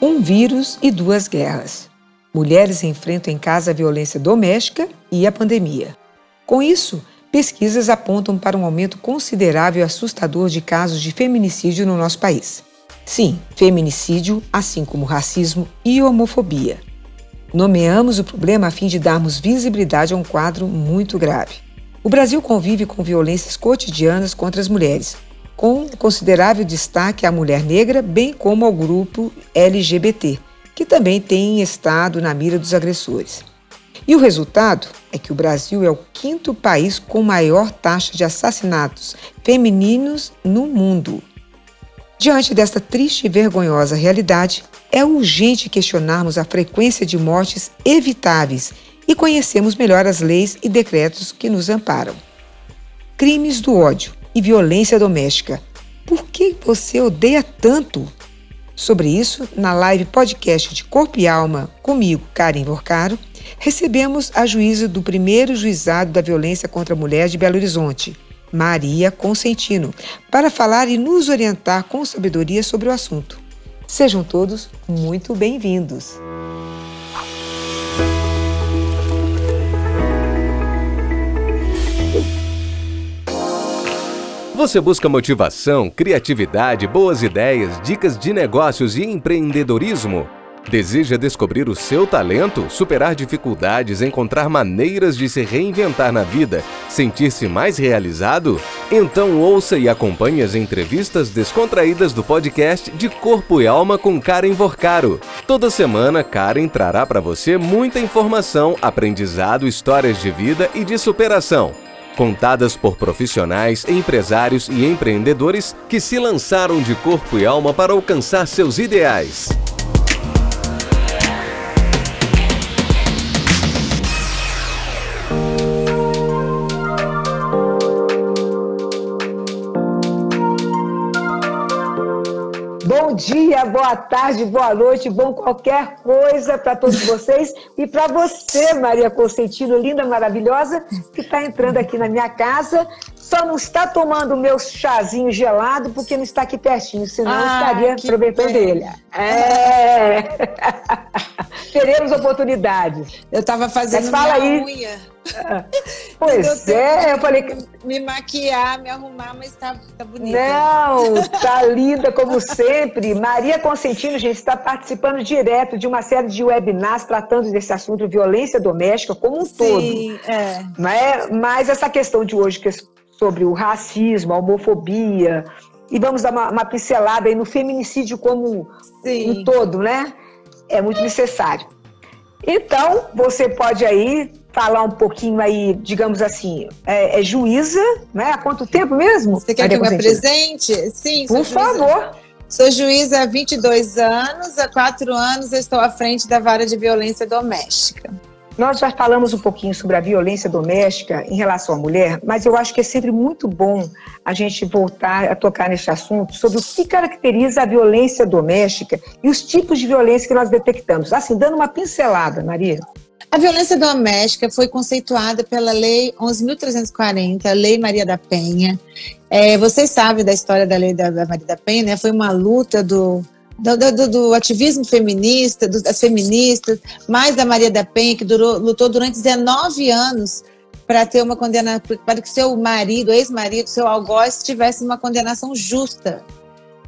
Um vírus e duas guerras. Mulheres enfrentam em casa a violência doméstica e a pandemia. Com isso, pesquisas apontam para um aumento considerável e assustador de casos de feminicídio no nosso país. Sim, feminicídio, assim como racismo e homofobia. Nomeamos o problema a fim de darmos visibilidade a um quadro muito grave. O Brasil convive com violências cotidianas contra as mulheres, com considerável destaque à mulher negra, bem como ao grupo LGBT, que também tem estado na mira dos agressores. E o resultado é que o Brasil é o quinto país com maior taxa de assassinatos femininos no mundo. Diante desta triste e vergonhosa realidade, é urgente questionarmos a frequência de mortes evitáveis e conhecermos melhor as leis e decretos que nos amparam. Crimes do ódio e violência doméstica. Por que você odeia tanto? Sobre isso, na live podcast de Corpo e Alma, comigo, Karen Vorcaro, recebemos a juíza do primeiro juizado da violência contra a mulher de Belo Horizonte, Maria Consentino, para falar e nos orientar com sabedoria sobre o assunto. Sejam todos muito bem-vindos. Você busca motivação, criatividade, boas ideias, dicas de negócios e empreendedorismo? Deseja descobrir o seu talento, superar dificuldades, encontrar maneiras de se reinventar na vida, sentir-se mais realizado? Então ouça e acompanhe as entrevistas descontraídas do podcast de Corpo e Alma com Karen Vorcaro. Toda semana, Karen trará para você muita informação, aprendizado, histórias de vida e de superação contadas por profissionais, empresários e empreendedores que se lançaram de corpo e alma para alcançar seus ideais. Bom dia, boa tarde, boa noite, bom qualquer coisa para todos vocês e para você, Maria Consentino, linda, maravilhosa, que está entrando aqui na minha casa. Só não está tomando o meu chazinho gelado porque não está aqui pertinho, senão ah, estaria aproveitando dele. É. Teremos oportunidades. Eu estava fazendo Mas fala aí. unha. Pois é, eu falei que. Me maquiar, me arrumar, mas tá, tá bonita. Não, tá linda como sempre. Maria Consentino, gente, está participando direto de uma série de webinars tratando desse assunto violência doméstica como um Sim, todo. é. Né? Mas essa questão de hoje, que é sobre o racismo, a homofobia, e vamos dar uma, uma pincelada aí no feminicídio como Sim. um todo, né? É muito necessário. Então, você pode aí falar um pouquinho aí, digamos assim, é, é juíza, né? Há quanto tempo mesmo? Você quer Maria que eu me apresente? Sim, Por juíza- favor. Sou juíza há 22 anos, há quatro anos eu estou à frente da vara de violência doméstica. Nós já falamos um pouquinho sobre a violência doméstica em relação à mulher, mas eu acho que é sempre muito bom a gente voltar a tocar neste assunto sobre o que caracteriza a violência doméstica e os tipos de violência que nós detectamos. Assim, dando uma pincelada, Maria. A violência doméstica foi conceituada pela Lei 11.340, a Lei Maria da Penha. É, vocês sabem da história da Lei da, da Maria da Penha, né? Foi uma luta do, do, do- do ativismo feminista, do- das feministas, mais da Maria da Penha, que durou, lutou durante 19 anos para ter uma condenação, para que seu marido, ex-marido, seu algoz, tivesse uma condenação justa.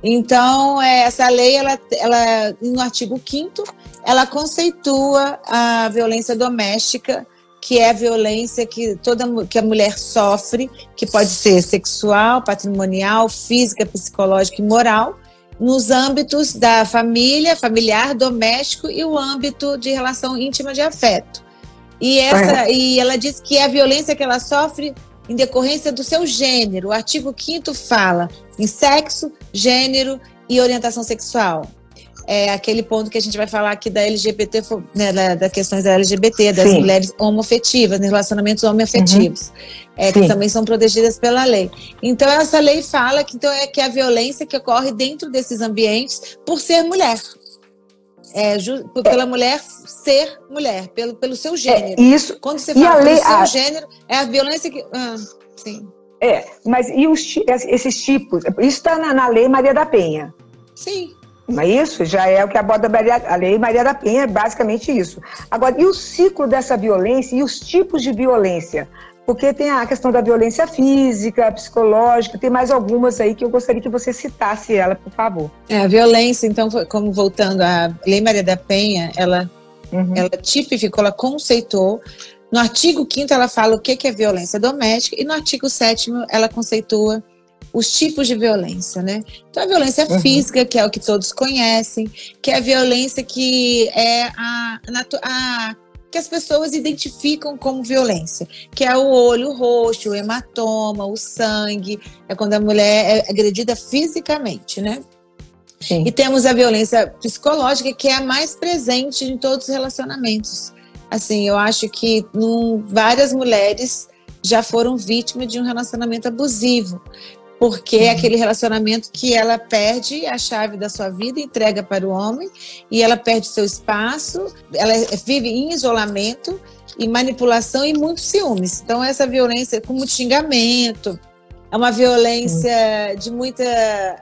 Então, é, essa lei, ela, ela, no artigo 5 ela conceitua a violência doméstica, que é a violência que toda que a mulher sofre, que pode ser sexual, patrimonial, física, psicológica e moral, nos âmbitos da família, familiar, doméstico e o âmbito de relação íntima de afeto. E, essa, e ela diz que é a violência que ela sofre em decorrência do seu gênero. O artigo 5 fala em sexo, gênero e orientação sexual. É aquele ponto que a gente vai falar aqui da LGBT, né, da, das questões da LGBT, das Sim. mulheres homoafetivas, né, relacionamentos homoafetivos, é, que Sim. também são protegidas pela lei. Então, essa lei fala que, então, é que a violência que ocorre dentro desses ambientes por ser mulher. É, pela mulher ser mulher, pelo, pelo seu É, gênero. isso, Quando você E a fala lei- pelo seu a- gênero, é a violência que. Ah, sim. é, mas e os, esses tipos? Isso está na, na lei Maria da Penha. Sim. Não é isso? Já é o que aborda a Lei Maria da Penha, é basicamente isso. Agora, e o ciclo dessa violência e os tipos de violência? Porque tem a questão da violência física, psicológica, tem mais algumas aí que eu gostaria que você citasse ela, por favor. É, a violência, então, como voltando, a Lei Maria da Penha, ela, uhum. ela tipificou, ela conceituou no artigo 5 ela fala o que é violência doméstica e no artigo 7 ela conceitua os tipos de violência, né? Então a violência uhum. física, que é o que todos conhecem, que é a violência que é a, a, que as pessoas identificam como violência, que é o olho roxo, o hematoma, o sangue, é quando a mulher é agredida fisicamente, né? Sim. E temos a violência psicológica, que é a mais presente em todos os relacionamentos. Assim, eu acho que num, várias mulheres já foram vítimas de um relacionamento abusivo, porque é aquele relacionamento que ela perde a chave da sua vida, entrega para o homem e ela perde seu espaço, ela vive em isolamento e manipulação e muitos ciúmes. Então essa violência com muito xingamento, é uma violência de muita.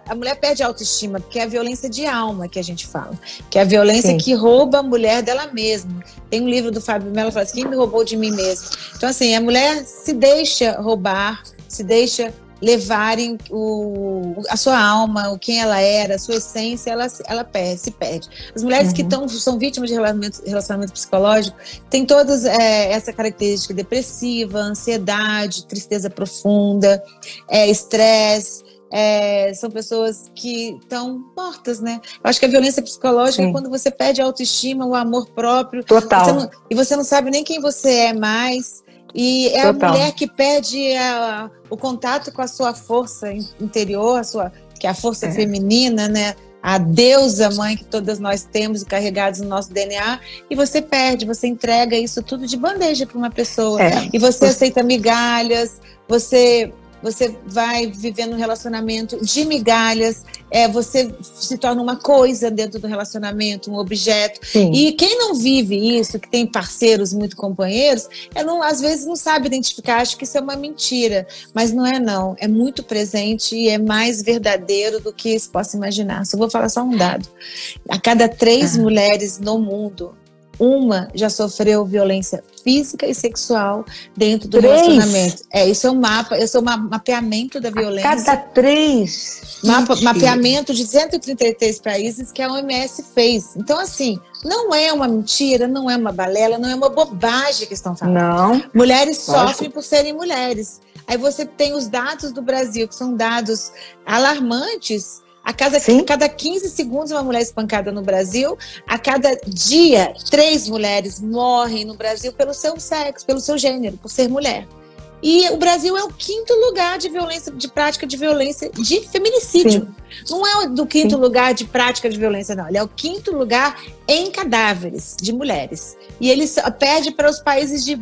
A mulher perde a autoestima, porque é a violência de alma que a gente fala. Que é a violência Sim. que rouba a mulher dela mesma. Tem um livro do Fábio Mello que fala assim: quem me roubou de mim mesmo? Então, assim, a mulher se deixa roubar, se deixa levarem o, a sua alma, o quem ela era, a sua essência, ela, ela perde, se perde. As mulheres uhum. que tão, são vítimas de relacionamento, relacionamento psicológico têm todas é, essa característica depressiva, ansiedade, tristeza profunda, é, estresse. É, são pessoas que estão mortas, né? Eu acho que a violência psicológica Sim. é quando você perde a autoestima, o amor próprio. Total. Você não, e você não sabe nem quem você é mais. E é Total. a mulher que perde a, o contato com a sua força interior, a sua, que é a força é. feminina, né? A deusa mãe que todas nós temos carregados no nosso DNA, e você perde, você entrega isso tudo de bandeja para uma pessoa. É. E você aceita migalhas, você você vai vivendo um relacionamento de migalhas, é, você se torna uma coisa dentro do relacionamento, um objeto. Sim. E quem não vive isso, que tem parceiros muito companheiros, é não, às vezes não sabe identificar, acha que isso é uma mentira, mas não é não, é muito presente e é mais verdadeiro do que se possa imaginar. Só vou falar só um dado. A cada três ah. mulheres no mundo, uma já sofreu violência física e sexual dentro do três? relacionamento. É, isso é um mapa, isso é um mapeamento da violência. A cada três. Mapa, mapeamento de 133 países que a OMS fez. Então, assim, não é uma mentira, não é uma balela, não é uma bobagem que estão falando. Não. Mulheres sofrem por serem mulheres. Aí você tem os dados do Brasil, que são dados alarmantes a cada, a cada 15 segundos, uma mulher espancada no Brasil. A cada dia, três mulheres morrem no Brasil pelo seu sexo, pelo seu gênero, por ser mulher. E o Brasil é o quinto lugar de violência, de prática de violência, de feminicídio. Sim. Não é do quinto Sim. lugar de prática de violência, não. Ele é o quinto lugar em cadáveres de mulheres. E ele perde para os países de,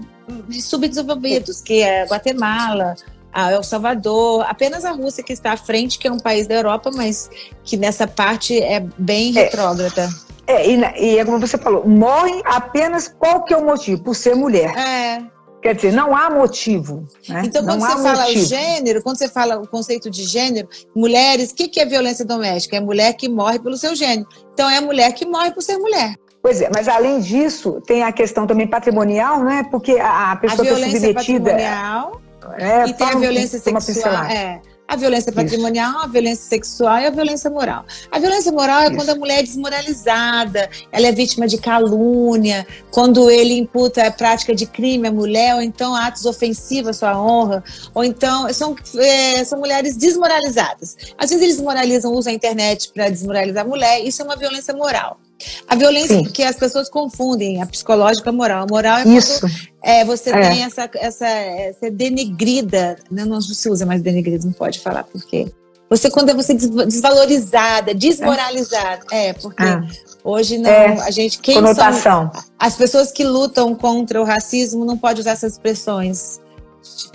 de subdesenvolvidos, que é Guatemala, a El Salvador, apenas a Rússia que está à frente, que é um país da Europa, mas que nessa parte é bem é. retrógrada. É, e, e é como você falou, morrem apenas qual que é o motivo? Por ser mulher. É. Quer dizer, não há motivo. Né? Então, quando não você fala motivo. o gênero, quando você fala o conceito de gênero, mulheres, o que, que é violência doméstica? É mulher que morre pelo seu gênero. Então, é a mulher que morre por ser mulher. Pois é, mas além disso, tem a questão também patrimonial, né? Porque a, a pessoa a violência é submetida. Patrimonial é, e tem a violência sexual. É, a violência patrimonial, Isso. a violência sexual e a violência moral. A violência moral é Isso. quando a mulher é desmoralizada, ela é vítima de calúnia, quando ele imputa a prática de crime à mulher, ou então atos ofensivos à sua honra, ou então são, é, são mulheres desmoralizadas. Às vezes eles desmoralizam, usam a internet para desmoralizar a mulher, isso é uma violência moral. A violência Sim. que as pessoas confundem, a psicológica a moral. A moral é Isso. quando é, você é. tem essa, essa, essa denegrida, né? não se usa mais denegrida, não pode falar porque você quando é você desvalorizada, desmoralizada, é, porque ah. hoje não, é. a gente quem Conotação. são as pessoas que lutam contra o racismo não pode usar essas expressões.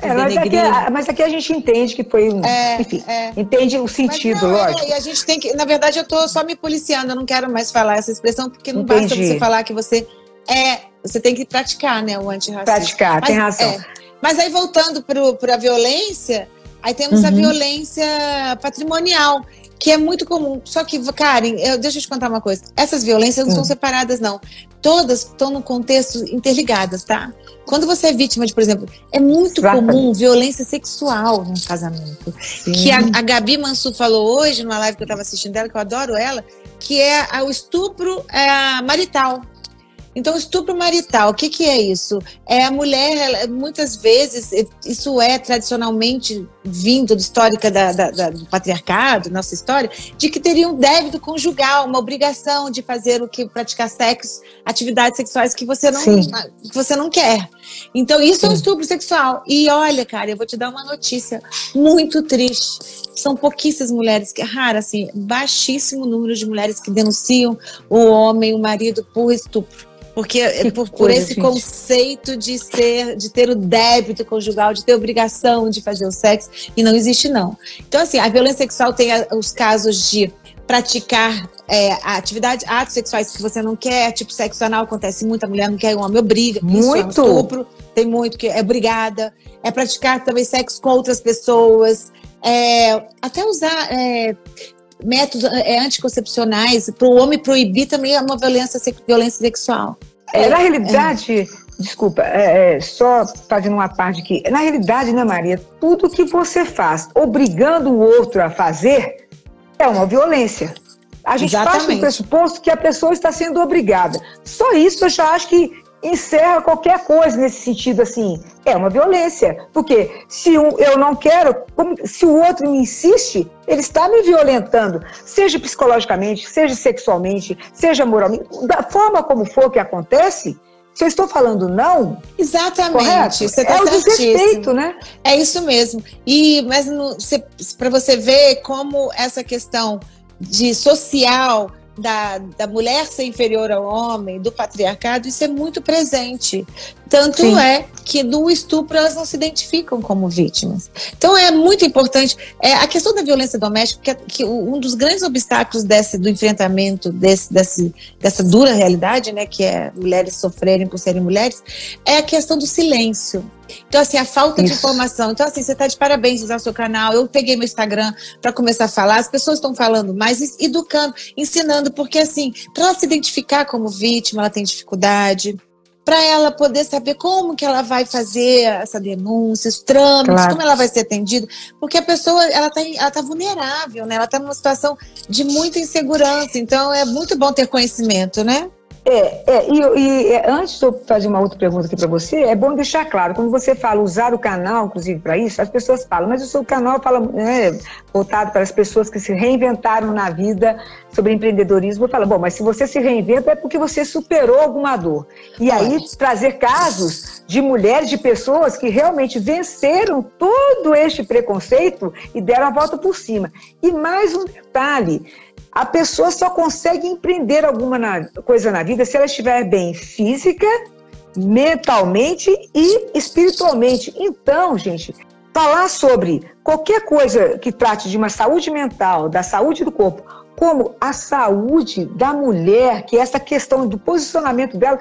É, mas, aqui, mas, aqui, a gente entende que foi um. É, enfim, é. entende o sentido, não, lógico. e a gente tem que. Na verdade, eu estou só me policiando, eu não quero mais falar essa expressão, porque não Entendi. basta você falar que você é. Você tem que praticar, né, o antirracismo. Praticar, mas, tem razão. É. Mas aí, voltando para a violência, Aí temos uhum. a violência patrimonial, que é muito comum. Só que, Karen, eu, deixa eu te contar uma coisa. Essas violências não hum. são separadas, não. Todas estão no contexto interligadas, tá? Quando você é vítima de, por exemplo, é muito Exatamente. comum violência sexual no casamento. Sim. Que a, a Gabi Mansur falou hoje, numa live que eu estava assistindo dela, que eu adoro ela, que é o estupro é, marital. Então, estupro marital, o que, que é isso? É a mulher, ela, muitas vezes, isso é tradicionalmente vindo da histórica da, da, da, do patriarcado, nossa história, de que teria um débito conjugal, uma obrigação de fazer o que praticar sexo, atividades sexuais que você não, que você não quer. Então, isso Sim. é um estupro sexual. E olha, cara, eu vou te dar uma notícia muito triste. São pouquíssimas mulheres que, rara, assim, baixíssimo número de mulheres que denunciam o homem, o marido, por estupro. Porque é por, por esse gente. conceito de ser, de ter o débito conjugal, de ter obrigação de fazer o sexo, e não existe, não. Então, assim, a violência sexual tem os casos de praticar é, atividade, atos sexuais que você não quer, tipo sexo anal, acontece muito, a mulher não quer, o homem obriga. Muito. Isso é um estupro, tem muito que é obrigada. É praticar também sexo com outras pessoas. É, até usar é, métodos é, anticoncepcionais para o homem proibir também é uma violência, violência sexual. É, na realidade, é. desculpa, é, é, só fazendo uma parte aqui. Na realidade, né, Maria, tudo que você faz obrigando o outro a fazer é uma violência. A gente Exatamente. parte do pressuposto que a pessoa está sendo obrigada. Só isso eu já acho que encerra qualquer coisa nesse sentido assim. É uma violência. Porque se eu não quero, se o outro me insiste, ele está me violentando, seja psicologicamente, seja sexualmente, seja moralmente, da forma como for que acontece. Se eu estou falando não, exatamente, você tá é o desrespeito, né? É isso mesmo. E mas para você ver como essa questão de social da, da mulher ser inferior ao homem, do patriarcado, isso é muito presente. Tanto Sim. é que no estupro elas não se identificam como vítimas. Então é muito importante. É, a questão da violência doméstica, que, é, que um dos grandes obstáculos desse, do enfrentamento desse, desse, dessa dura realidade, né, que é mulheres sofrerem por serem mulheres, é a questão do silêncio. Então, assim, a falta Isso. de informação. Então, assim, você está de parabéns usar o seu canal. Eu peguei meu Instagram para começar a falar. As pessoas estão falando mais, educando, ensinando, porque, assim, para ela se identificar como vítima, ela tem dificuldade para ela poder saber como que ela vai fazer essa denúncia, os trâmites, claro. como ela vai ser atendida, porque a pessoa ela está ela tá vulnerável, né? Ela está numa situação de muita insegurança, então é muito bom ter conhecimento, né? É, é e, e é, antes de eu fazer uma outra pergunta aqui para você, é bom deixar claro, quando você fala usar o canal, inclusive, para isso, as pessoas falam, mas o seu canal fala né, voltado para as pessoas que se reinventaram na vida sobre empreendedorismo. Fala, bom, mas se você se reinventa é porque você superou alguma dor. E aí trazer casos de mulheres, de pessoas que realmente venceram todo este preconceito e deram a volta por cima. E mais um detalhe a pessoa só consegue empreender alguma na, coisa na vida se ela estiver bem física, mentalmente e espiritualmente. Então, gente, falar sobre qualquer coisa que trate de uma saúde mental, da saúde do corpo, como a saúde da mulher, que é essa questão do posicionamento dela,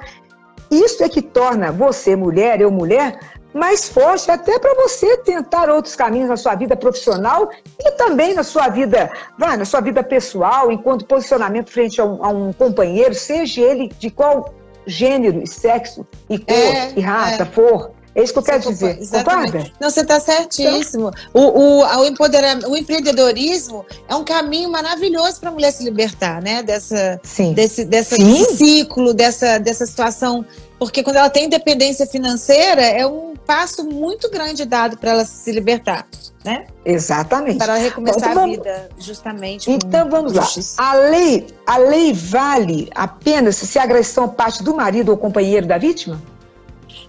isso é que torna você, mulher, eu, mulher, mais forte até para você tentar outros caminhos na sua vida profissional e também na sua vida, vai, na sua vida pessoal, enquanto posicionamento frente a um, a um companheiro, seja ele de qual gênero, sexo e cor é, e raça é. for. É isso que eu quero dizer. Exatamente. Concorda? Não, você está certíssimo. Então, o, o, o, empoderamento, o empreendedorismo é um caminho maravilhoso para a mulher se libertar, né? Dessa, Sim. Desse, dessa Sim. ciclo, dessa, dessa situação. Porque quando ela tem independência financeira, é um passo muito grande dado para ela se libertar, né? Exatamente. Para ela recomeçar então, a vida, justamente. Então vamos lá. A lei, a lei vale apenas se a agressão parte do marido ou companheiro da vítima?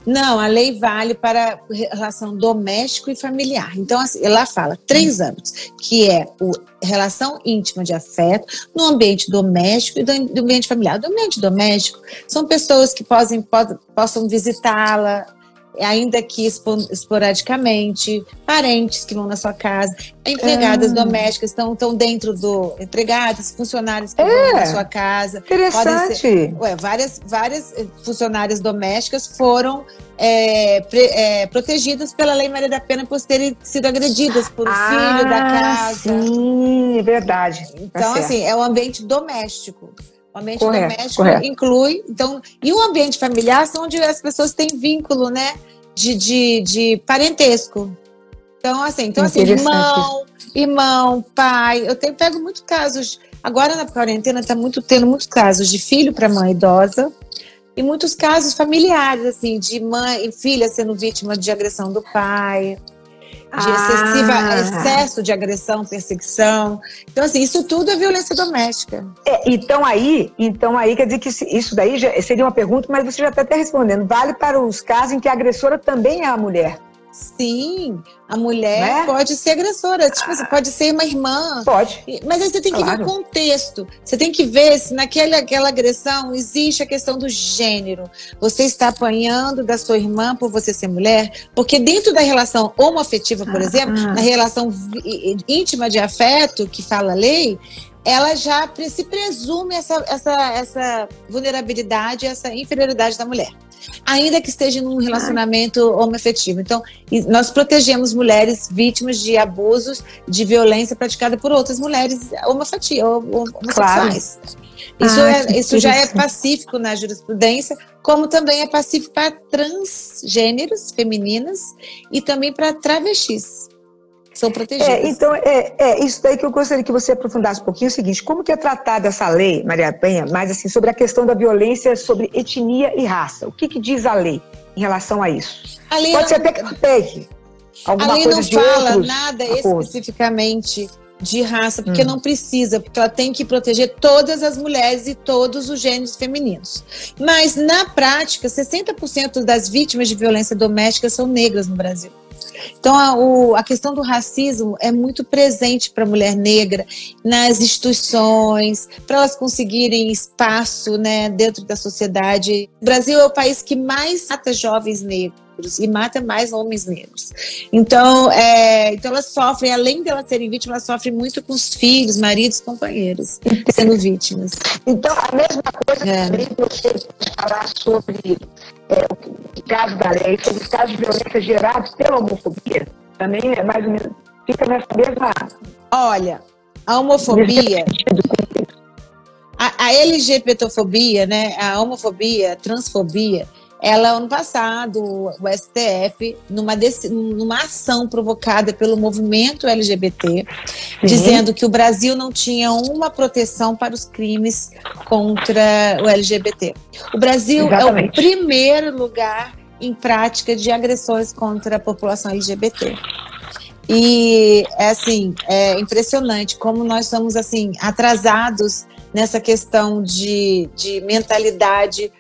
Não, a lei vale para relação doméstico e familiar. Então, assim, ela fala três âmbitos, que é o relação íntima de afeto no ambiente doméstico e do ambiente familiar. Do ambiente doméstico, são pessoas que possam, possam visitá-la, ainda que esporadicamente, parentes que vão na sua casa, empregadas ah. domésticas estão, estão dentro do. empregadas, funcionários que é. vão na sua casa. Interessante. Ser, ué, várias, várias eh, funcionárias domésticas foram é, pre, é, protegidas pela Lei Maria da Pena por terem sido agredidas por um ah, filho da casa. Sim, é verdade. Tá então, tá assim, é o ambiente doméstico. O ambiente correto, doméstico correto. inclui, então, e o ambiente familiar são onde as pessoas têm vínculo, né, de, de, de parentesco. Então, assim, então, assim, irmão, irmão, pai. Eu tenho, pego muitos casos. Agora na quarentena está muito tendo muitos casos de filho para mãe idosa e muitos casos familiares, assim, de mãe e filha sendo vítima de agressão do pai de excessiva, ah. excesso de agressão, perseguição. Então, assim, isso tudo é violência doméstica. É, então aí, então aí quer dizer que isso daí já, seria uma pergunta, mas você já está até respondendo. Vale para os casos em que a agressora também é a mulher. Sim, a mulher né? pode ser agressora, tipo, você pode ser uma irmã. Pode. Mas aí você tem que claro. ver o contexto. Você tem que ver se naquela aquela agressão existe a questão do gênero. Você está apanhando da sua irmã por você ser mulher, porque dentro da relação homoafetiva, por ah, exemplo, ah. na relação íntima de afeto que fala a lei, ela já se presume essa, essa, essa vulnerabilidade, essa inferioridade da mulher ainda que esteja num relacionamento homoafetivo. Então, nós protegemos mulheres vítimas de abusos, de violência praticada por outras mulheres homossexuais. Claro. Isso, ah, é, isso já é pacífico na jurisprudência, como também é pacífico para transgêneros femininas e também para travestis são protegidas. É, então, é, é, isso daí que eu gostaria que você aprofundasse um pouquinho, é o seguinte, como que é tratada essa lei, Maria Penha, mais assim, sobre a questão da violência sobre etnia e raça? O que, que diz a lei em relação a isso? A Pode ser até que pegue alguma A lei coisa não fala nada acordos. especificamente de raça, porque hum. não precisa, porque ela tem que proteger todas as mulheres e todos os gêneros femininos. Mas, na prática, 60% das vítimas de violência doméstica são negras no Brasil. Então, a, o, a questão do racismo é muito presente para a mulher negra nas instituições, para elas conseguirem espaço né, dentro da sociedade. O Brasil é o país que mais mata jovens negros e mata mais homens negros. Então, é, então elas sofrem, além de elas serem vítimas, elas sofrem muito com os filhos, maridos, companheiros, sendo vítimas. Então, a mesma coisa é. também você falar sobre é, o caso da lei, sobre os casos de violência gerados pela homofobia, também é mais ou menos, fica nessa mesma. Olha, a homofobia. A, a LGBTfobia, né, a homofobia, a transfobia, ela, ano passado, o STF, numa, numa ação provocada pelo movimento LGBT, Sim. dizendo que o Brasil não tinha uma proteção para os crimes contra o LGBT. O Brasil Exatamente. é o primeiro lugar em prática de agressões contra a população LGBT. E é assim, é impressionante como nós somos assim atrasados nessa questão de, de mentalidade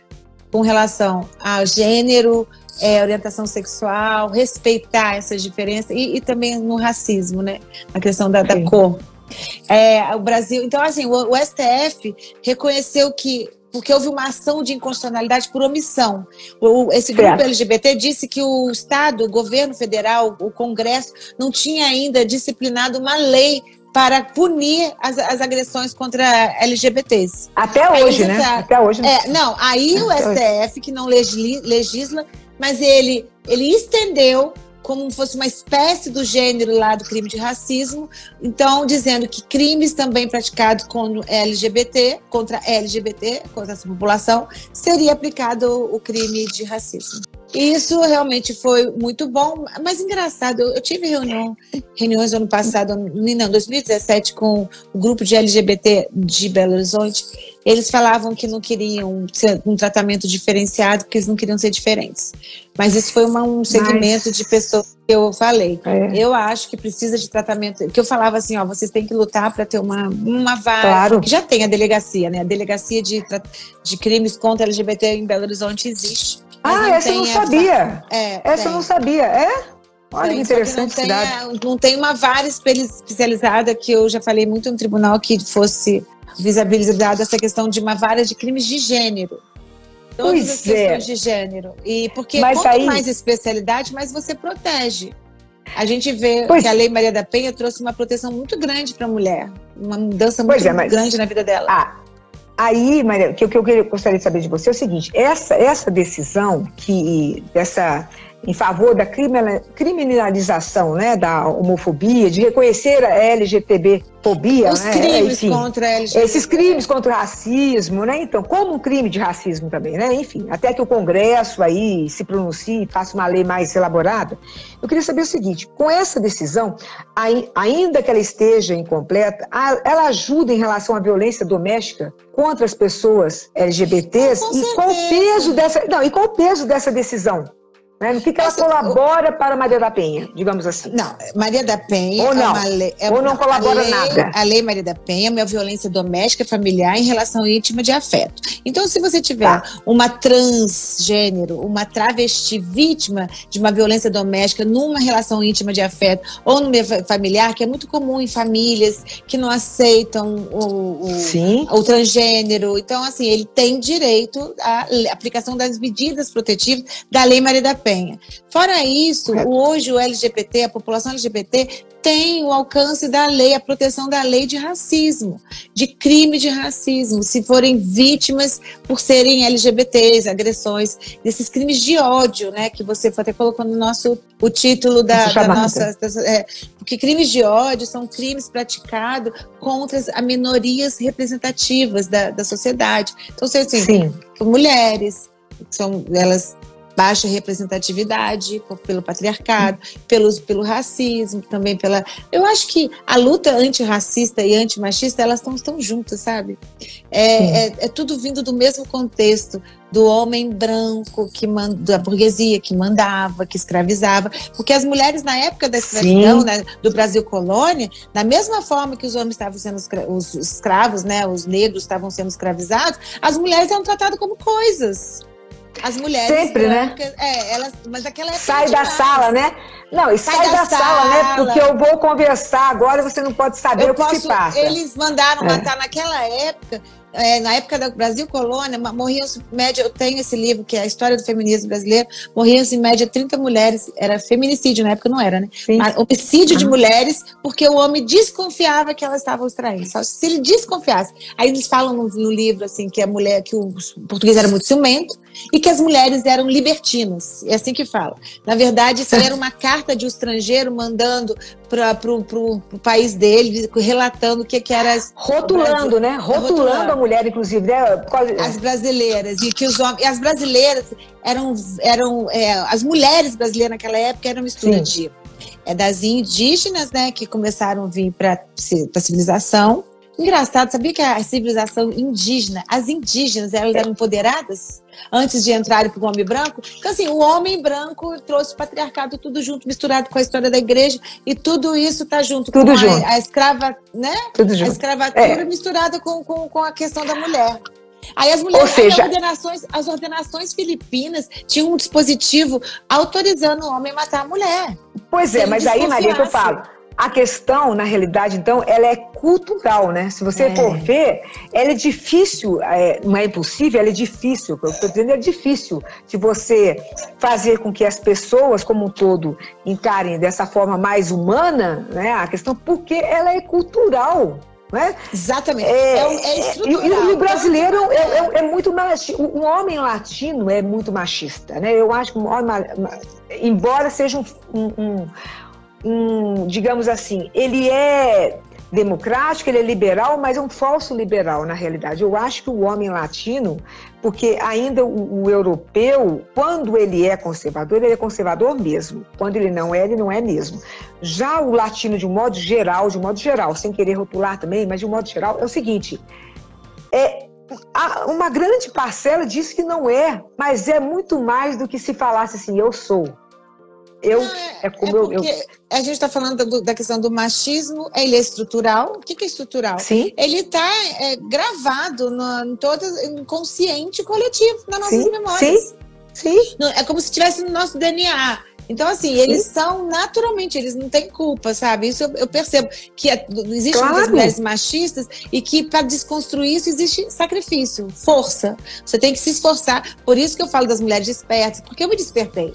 com relação ao gênero, é, orientação sexual, respeitar essas diferenças e, e, também no racismo, né? A questão da, da cor. É, o Brasil, então assim, o, o STF reconheceu que porque houve uma ação de inconstitucionalidade por omissão. O, esse grupo certo. LGBT disse que o Estado, o governo federal, o Congresso, não tinha ainda disciplinado uma lei para punir as, as agressões contra LGBTs. Até hoje, né? Tá, Até hoje. É, não, aí o STF, que não legisla, mas ele, ele estendeu como fosse uma espécie do gênero lá do crime de racismo, então dizendo que crimes também praticados com LGBT, contra LGBT, contra essa população, seria aplicado o crime de racismo. E isso realmente foi muito bom, mas engraçado. Eu, tive reunião, reuniões ano passado, não, 2017, com o grupo de LGBT de Belo Horizonte. Eles falavam que não queriam um tratamento diferenciado, porque eles não queriam ser diferentes. Mas isso foi uma, um segmento mas... de pessoas que eu falei. É. Eu acho que precisa de tratamento. Que eu falava assim, ó, vocês têm que lutar para ter uma, uma vaga. Claro. Que já tem a delegacia, né? A delegacia de, de crimes contra LGBT em Belo Horizonte existe ah, essa eu não sabia. É, essa eu não sabia. É? Olha que interessante não tem, não tem uma vara especializada que eu já falei muito no tribunal que fosse visibilizada essa questão de uma vara de crimes de gênero. Todas pois as questões é. de gênero. E porque Mas quanto aí... mais especialidade, mais você protege. A gente vê pois... que a Lei Maria da Penha trouxe uma proteção muito grande para a mulher, uma mudança muito é, mas... grande na vida dela. Ah, aí, Maria, o que, que eu gostaria de saber de você é o seguinte: essa, essa decisão que dessa em favor da criminalização né, da homofobia, de reconhecer a LGTB fobia, Os né? crimes Enfim, contra a LGBT. Esses crimes contra o racismo, né? Então, como um crime de racismo também, né? Enfim, até que o Congresso aí se pronuncie e faça uma lei mais elaborada. Eu queria saber o seguinte: com essa decisão, ainda que ela esteja incompleta, ela ajuda em relação à violência doméstica contra as pessoas LGBTs e qual o peso dessa, não, e qual o peso dessa decisão? Né? No que, que ela Essa, colabora o... para Maria da Penha, digamos assim? Não, Maria da Penha Ou não, é lei, é, ou não colabora a lei, nada. A Lei Maria da Penha é uma violência doméstica familiar em relação íntima de afeto. Então, se você tiver tá. uma transgênero, uma travesti vítima de uma violência doméstica numa relação íntima de afeto ou no meio familiar, que é muito comum em famílias que não aceitam o, o, o transgênero. Então, assim, ele tem direito à aplicação das medidas protetivas da Lei Maria da Penha. Fora isso, hoje o LGBT, a população LGBT, tem o alcance da lei, a proteção da lei de racismo, de crime de racismo, se forem vítimas por serem LGBTs, agressões, desses crimes de ódio, né? Que você até colocou no nosso o título da, da nossa. É, porque crimes de ódio são crimes praticados contra as minorias representativas da, da sociedade. Então, assim, Sim. mulheres, são, elas baixa representatividade pelo patriarcado, pelos, pelo racismo, também pela. Eu acho que a luta antirracista e antimachista elas estão, estão juntas, sabe? É, é, é, tudo vindo do mesmo contexto do homem branco que manda, da burguesia que mandava, que escravizava, porque as mulheres na época da escravidão, né, do Brasil colônia, da mesma forma que os homens estavam sendo os escravos, né, os negros estavam sendo escravizados, as mulheres eram tratadas como coisas. As mulheres. Sempre, né? brancas, né? É, elas, mas aquela época. Sai da sala, né? Não, e sai, sai da, da sala, sala, né? Porque eu vou conversar agora, você não pode saber eu o que posso, se passa. Eles mandaram é. matar naquela época é, na época do Brasil Colônia, morriam-se, média, eu tenho esse livro, que é a história do feminismo brasileiro, morriam-se em média 30 mulheres, era feminicídio, na época não era, né? Sim. Homicídio de mulheres, porque o homem desconfiava que elas estavam traindo. Só se ele desconfiasse. Aí eles falam no, no, livro, assim, que a mulher, que o português era muito ciumento, e que as mulheres eram libertinas. É assim que fala. Na verdade, isso era uma carta de um estrangeiro mandando para o país dele, relatando o que, que era. Rotulando, né? Rotulando, Rotulando, a mulher, inclusive. Né? As brasileiras. E que os homens. E as brasileiras eram. eram é, as mulheres brasileiras naquela época eram mistura de. É, das indígenas, né, que começaram a vir para a civilização, Engraçado, sabia que a civilização indígena, as indígenas, elas eram empoderadas antes de entrarem para o homem branco? Então, assim, o homem branco trouxe o patriarcado tudo junto, misturado com a história da igreja, e tudo isso está junto tudo com junto. A, a escrava, né? Tudo junto. A escravatura é. misturada com, com, com a questão da mulher. Aí as mulheres, seja... as, ordenações, as ordenações filipinas tinham um dispositivo autorizando o homem a matar a mulher. Pois é, mas aí, Maria, que eu falo a questão, na realidade, então, ela é cultural, né? Se você é. for ver, ela é difícil, é, não é impossível, ela é difícil. O que eu estou dizendo é difícil de você fazer com que as pessoas, como um todo, encarem dessa forma mais humana, né? A questão, porque ela é cultural. Né? Exatamente. É, é, é estrutural. E, e, o brasileiro é, é, é muito machista. O homem latino é muito machista. Né? Eu acho que o homem, embora seja um, um, um, digamos assim, ele é democrático, ele é liberal, mas é um falso liberal na realidade. Eu acho que o homem latino, porque ainda o, o, europeu, quando ele é conservador, ele é conservador mesmo. Quando ele não é, ele não é mesmo. Já o latino, de um modo geral, de um modo geral, sem querer rotular também, mas de um modo geral, é o seguinte: é, uma grande parcela diz que não é, mas é muito mais do que se falasse assim, eu sou. Eu, é, é como é eu, A gente está falando do, da questão do machismo, ele é estrutural. O que, que é estrutural? Sim. Ele está é, gravado no, em todo inconsciente coletivo, nas nossas Sim. memórias. Sim. Sim. É como se estivesse no nosso DNA. Então, assim, eles Sim. são naturalmente, eles não têm culpa, sabe? Isso eu, eu percebo que é, existem claro. muitas mulheres machistas e que para desconstruir isso existe sacrifício, força. Você tem que se esforçar. Por isso que eu falo das mulheres despertas, porque eu me despertei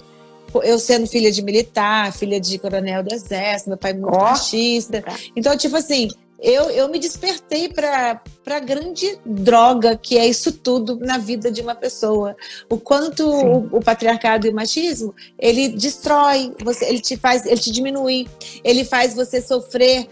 eu sendo filha de militar, filha de coronel do exército, meu pai muito oh. machista. Então, tipo assim, eu, eu me despertei para a grande droga que é isso tudo na vida de uma pessoa. O quanto o, o, patriarcado e o machismo, ele destrói, você, ele te faz, ele te diminui, ele faz você sofrer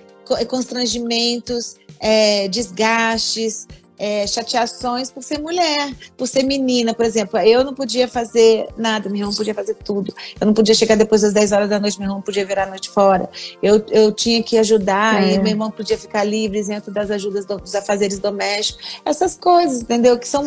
constrangimentos, é, desgastes, é, chateações por ser mulher, por ser menina, por exemplo. Eu não podia fazer nada, meu irmão podia fazer tudo. Eu não podia chegar depois das 10 horas da noite, meu irmão podia virar a noite fora. Eu, eu tinha que ajudar, é. e meu irmão podia ficar livre, isento das ajudas dos afazeres domésticos. Essas coisas, entendeu? Que são.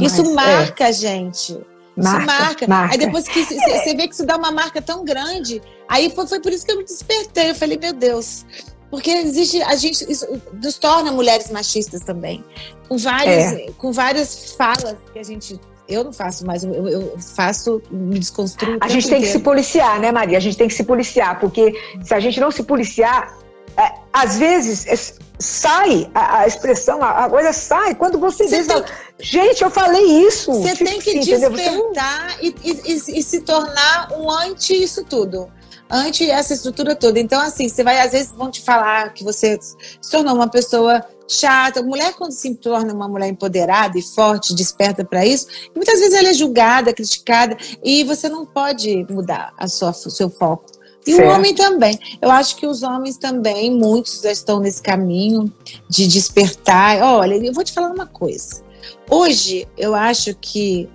isso é. marca a gente. Marca, isso marca. marca. Aí depois que você vê que isso dá uma marca tão grande, aí foi, foi por isso que eu me despertei. Eu falei, meu Deus, porque existe, a gente, isso nos torna mulheres machistas também. Com várias, é. com várias falas que a gente eu não faço mais, eu, eu faço, me desconstruo. A gente tem inteiro. que se policiar, né, Maria? A gente tem que se policiar, porque se a gente não se policiar, é, às vezes é, sai a, a, expressão, a, a, coisa sai. Quando você, você diz, tem, gente, eu falei isso. Você tipo, tem que assim, despertar e, e, e, se tornar um anti isso tudo ante essa estrutura toda. Então, assim, você vai, às vezes, vão te falar que você se tornou uma pessoa chata. Mulher, quando se torna uma mulher empoderada e forte, desperta para isso, muitas vezes ela é julgada, criticada, e você não pode mudar a sua, o seu foco. E certo. o homem também. Eu acho que os homens também, muitos já estão nesse caminho de despertar. Olha, eu vou te falar uma coisa. Hoje, eu acho que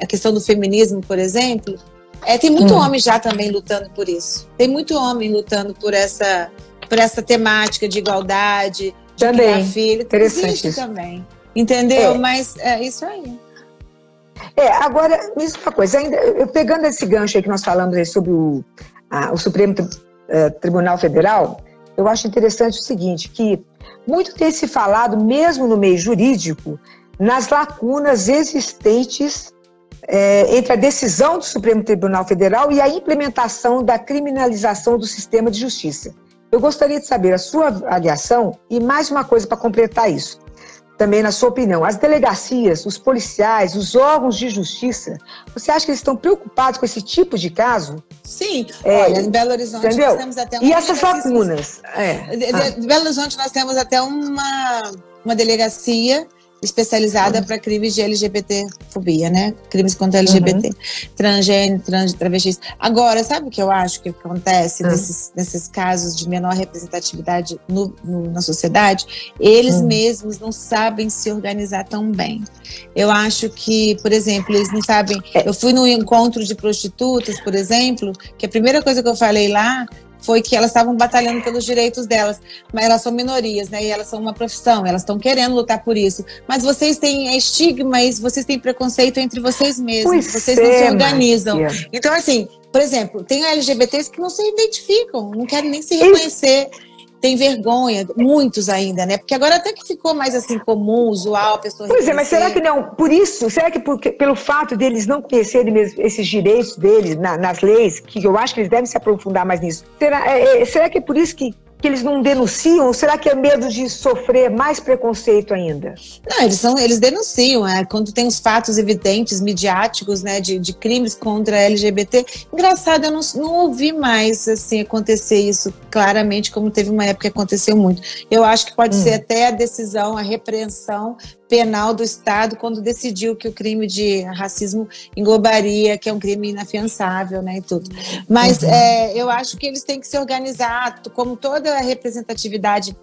a questão do feminismo, por exemplo, é, tem muito hum. homem já também lutando por isso. Tem muito homem lutando por essa, por essa temática de igualdade, de também. filho. Interessante Existe isso. também. Entendeu? É. Mas é isso aí. É, agora, me diz uma coisa, ainda, eu pegando esse gancho aí que nós falamos aí sobre o, a, o Supremo uh, Tribunal Federal, eu acho interessante o seguinte, que muito tem se falado, mesmo no meio jurídico, nas lacunas existentes é, entre a decisão do Supremo Tribunal Federal e a implementação da criminalização do sistema de justiça. Eu gostaria de saber a sua avaliação e mais uma coisa para completar isso. Também, na sua opinião, as delegacias, os policiais, os órgãos de justiça, você acha que eles estão preocupados com esse tipo de caso? Sim. É, Olha, em Belo Horizonte entendeu? nós temos até uma. E essas lacunas? É. Em Belo Horizonte nós temos até uma, uma delegacia especializada uhum. para crimes de LGBTfobia, né? Crimes contra LGBT, uhum. transgênero, trans, travestis. Agora, sabe o que eu acho que acontece uhum. nesses, nesses casos de menor representatividade no, no, na sociedade? Eles uhum. mesmos não sabem se organizar tão bem. Eu acho que, por exemplo, eles não sabem. É. Eu fui num encontro de prostitutas, por exemplo, que a primeira coisa que eu falei lá foi que elas estavam batalhando pelos direitos delas, mas elas são minorias, né? E elas são uma profissão, elas estão querendo lutar por isso. Mas vocês têm estigma e vocês têm preconceito entre vocês mesmos, pois vocês é, não se organizam. Então, assim, por exemplo, tem LGBTs que não se identificam, não querem nem se reconhecer tem vergonha, muitos ainda, né? Porque agora até que ficou mais assim comum, usual, a pessoa. Pois é, mas será que não? Por isso, será que por, pelo fato deles não conhecerem esses direitos deles na, nas leis, que eu acho que eles devem se aprofundar mais nisso, será, é, é será que é por isso que que eles não denunciam? Ou será que é medo de sofrer mais preconceito ainda? Não, eles, são, eles denunciam. É, quando tem os fatos evidentes, midiáticos, né, de, de crimes contra LGBT. Engraçado, eu não, não ouvi mais assim, acontecer isso claramente, como teve uma época que aconteceu muito. Eu acho que pode hum. ser até a decisão, a repreensão penal do Estado quando decidiu que o crime de racismo englobaria, que é um crime inafiançável, né, e tudo. Mas uhum. é, eu acho que eles têm que se organizar, como toda a representatividade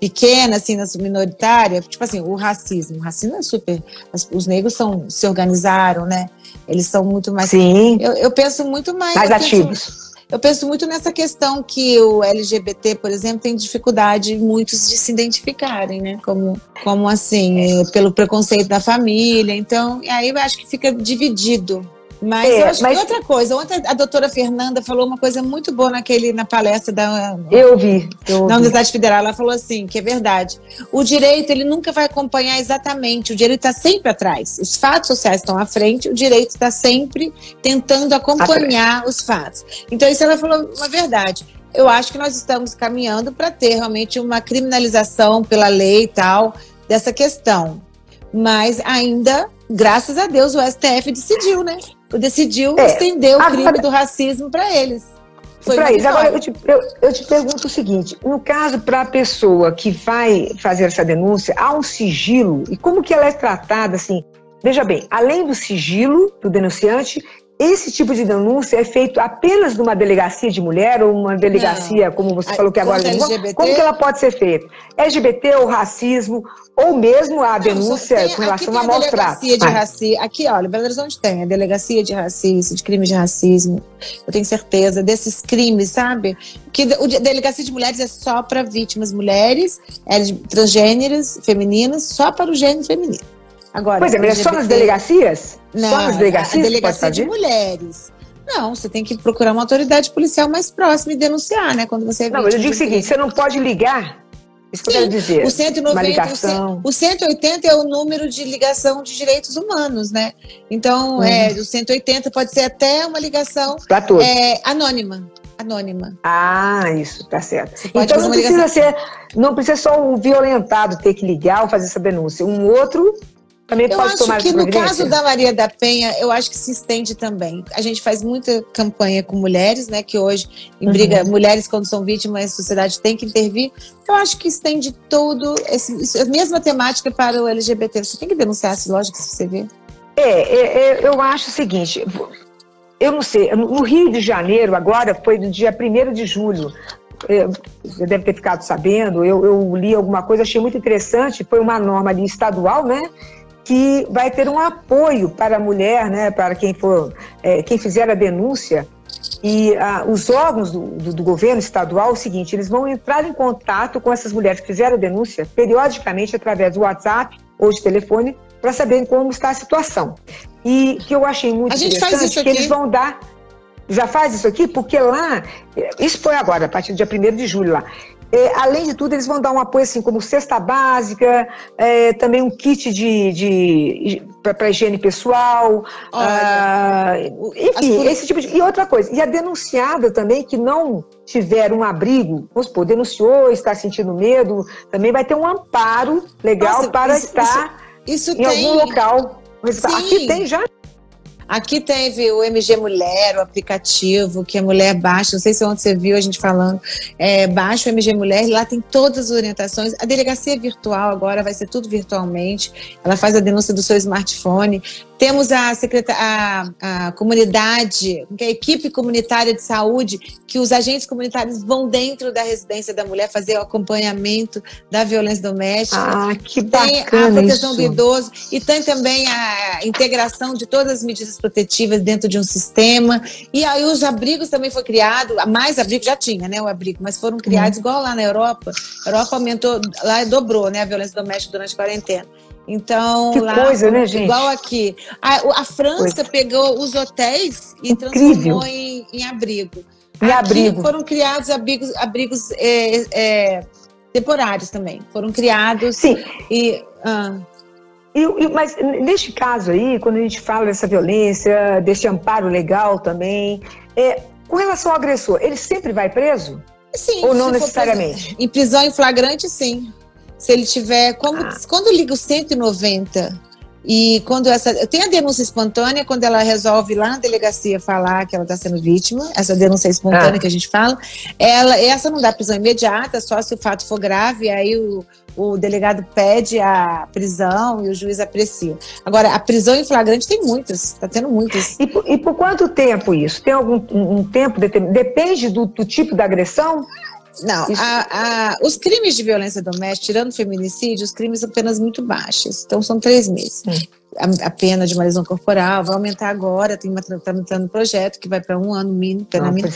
pequena, assim, na minoritária, tipo assim, o racismo. O racismo é super. Os negros são, se organizaram, né? Eles são muito mais. Sim. Eu, eu penso muito mais. Mais ativos. Penso, eu penso muito nessa questão que o LGBT, por exemplo, tem dificuldade muitos de se identificarem, né? Como, como assim, pelo preconceito da família. Então, aí eu acho que fica dividido Mas é, eu acho mas... que outra coisa, ontem a doutora Fernanda falou uma coisa muito boa naquele, na palestra da eu vi, eu na Universidade Federal. Ela falou assim, que é verdade. O direito, ele nunca vai acompanhar exatamente, o direito está sempre atrás. Os fatos sociais estão à frente, o direito está sempre tentando acompanhar os fatos. Então, isso ela falou uma verdade. Eu acho que nós estamos caminhando para ter realmente uma criminalização pela lei e tal dessa questão. Mas ainda, graças a Deus, o STF decidiu, né? Decidiu é, estender o crime do racismo para eles. Foi para eles. Agora, eu te, eu, eu te pergunto o seguinte: no caso, para a pessoa que vai fazer essa denúncia, há um sigilo? E como que ela é tratada assim? Veja bem, além do sigilo do denunciante, esse tipo de denúncia é feito apenas numa delegacia de mulher ou uma delegacia, não. como você falou que agora LGBT... como que ela pode ser feita? LGBT ou racismo ou mesmo a denúncia tem, com relação a mostrar. Delegacia de racismo. Aqui, olha, Belo Horizonte tem a delegacia de racismo, de crimes de racismo. Eu tenho certeza desses crimes, sabe? Que o delegacia de mulheres é só para vítimas mulheres, transgêneras, femininas, só para o gênero feminino. Agora, pois é, mas é só nas delegacias? Não, só nas delegacias? A delegacia de mulheres. Não, você tem que procurar uma autoridade policial mais próxima e denunciar, né? Quando você é Não, mas eu digo o seguinte: você não pode ligar. Isso Sim, que eu quero dizer. O 190, o, 180 é o número de ligação de direitos humanos, né? Então, uhum. é, o 180 pode ser até uma ligação é, anônima anônima. Ah, isso, tá certo. Então não precisa ser, não precisa só o violentado ter que ligar ou fazer essa denúncia. Um outro também eu pode acho que no caso da Maria da Penha, eu acho que se estende também. A gente faz muita campanha com mulheres, né? Que hoje, em briga, uhum. mulheres quando são vítimas, a sociedade tem que intervir. Eu acho que estende todo esse, a mesma temática para o LGBT. Você tem que denunciar, lógico, se você vê. É, é, é, eu acho o seguinte. Eu não sei, no Rio de Janeiro, agora foi no dia 1 de julho, é, você deve ter ficado sabendo, eu, eu, li alguma coisa, achei muito interessante, foi uma norma ali estadual, né, que vai ter um apoio para a mulher, né, para quem for, é, quem fizer a denúncia. E ah, os órgãos do, do, do, governo estadual, é o seguinte, eles vão entrar em contato com essas mulheres que fizeram a denúncia periodicamente através do WhatsApp ou de telefone para saber como está a situação. E que eu achei muito interessante que eles vão dar já faz isso aqui, porque lá, isso foi agora, a partir do dia 1 de julho lá, é, além de tudo, eles vão dar um apoio assim como cesta básica, é, também um kit de, de para higiene pessoal, ah, enfim, as... esse tipo de. E outra coisa, e a denunciada também que não tiver um abrigo, vamos supor, denunciou, está sentindo medo, também vai ter um amparo legal Nossa, para isso, estar isso, isso em tem... algum local. Sim. Aqui tem já Aqui teve o MG Mulher, o aplicativo que a mulher baixa. Não sei se ontem você viu a gente falando. É, baixa o MG Mulher, lá tem todas as orientações. A delegacia virtual agora vai ser tudo virtualmente. Ela faz a denúncia do seu smartphone. Temos a, a, a comunidade, é a equipe comunitária de saúde, que os agentes comunitários vão dentro da residência da mulher fazer o acompanhamento da violência doméstica. Ah, que bacana Tem a proteção isso. do idoso e tem também a integração de todas as medidas protetivas dentro de um sistema. E aí os abrigos também foi criado, mais abrigo já tinha, né, o abrigo, mas foram criados uhum. igual lá na Europa. A Europa aumentou, lá dobrou, né, a violência doméstica durante a quarentena. Então, que lá, coisa, né, gente? igual aqui. A, a França coisa. pegou os hotéis e Incrível. transformou em, em abrigo. Em aqui abrigo. foram criados abrigos, abrigos é, é, temporários também. Foram criados. Sim. E, ah. E, e, mas neste caso aí, quando a gente fala dessa violência, desse amparo legal também, é, com relação ao agressor, ele sempre vai preso? Sim. Ou não necessariamente? Em prisão em flagrante, sim. Se ele tiver. Como, ah. Quando liga o 190 e quando essa. Tem a denúncia espontânea, quando ela resolve lá na delegacia falar que ela está sendo vítima, essa denúncia espontânea ah. que a gente fala, ela, essa não dá prisão imediata, só se o fato for grave, aí o, o delegado pede a prisão e o juiz aprecia. Agora, a prisão em flagrante tem muitas, está tendo muitas. E por, e por, quanto tempo isso? Tem algum um, tempo determinado? Depende do, do tipo da agressão? Não, a, a, os crimes de violência doméstica, tirando feminicídio, os crimes são penas muito baixas. Então, são três meses. A, a, pena de uma lesão corporal vai aumentar agora, tem uma está um projeto que vai para um ano mínimo, pena mínima.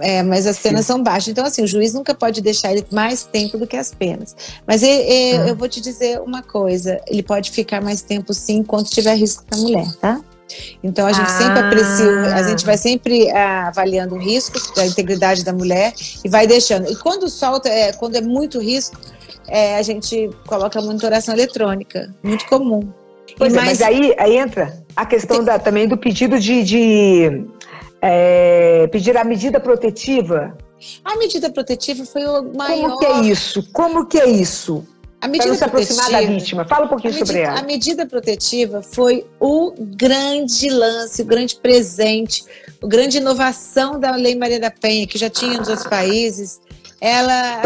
É, mas as penas são baixas. Então, assim, o juiz nunca pode deixar ele mais tempo do que as penas. Mas hum. eu vou te dizer uma coisa: ele pode ficar mais tempo sim, enquanto tiver risco para a mulher, tá? Então a gente ah. sempre aprecia, a gente vai sempre ah, avaliando o risco da integridade da mulher e vai deixando. E quando solta, é, quando é muito risco, é, a gente coloca a monitoração eletrônica, muito comum. Pois é, mas aí, aí entra a questão tem... da, também do pedido de, de é, pedir a medida protetiva. A medida protetiva foi o maior. Como que é isso? Como que é isso? A medida se aproximar da vítima. Fala um pouquinho medida, sobre ela. A medida protetiva foi o grande lance, o grande presente, a grande inovação da Lei Maria da Penha, que já tinha nos outros países ela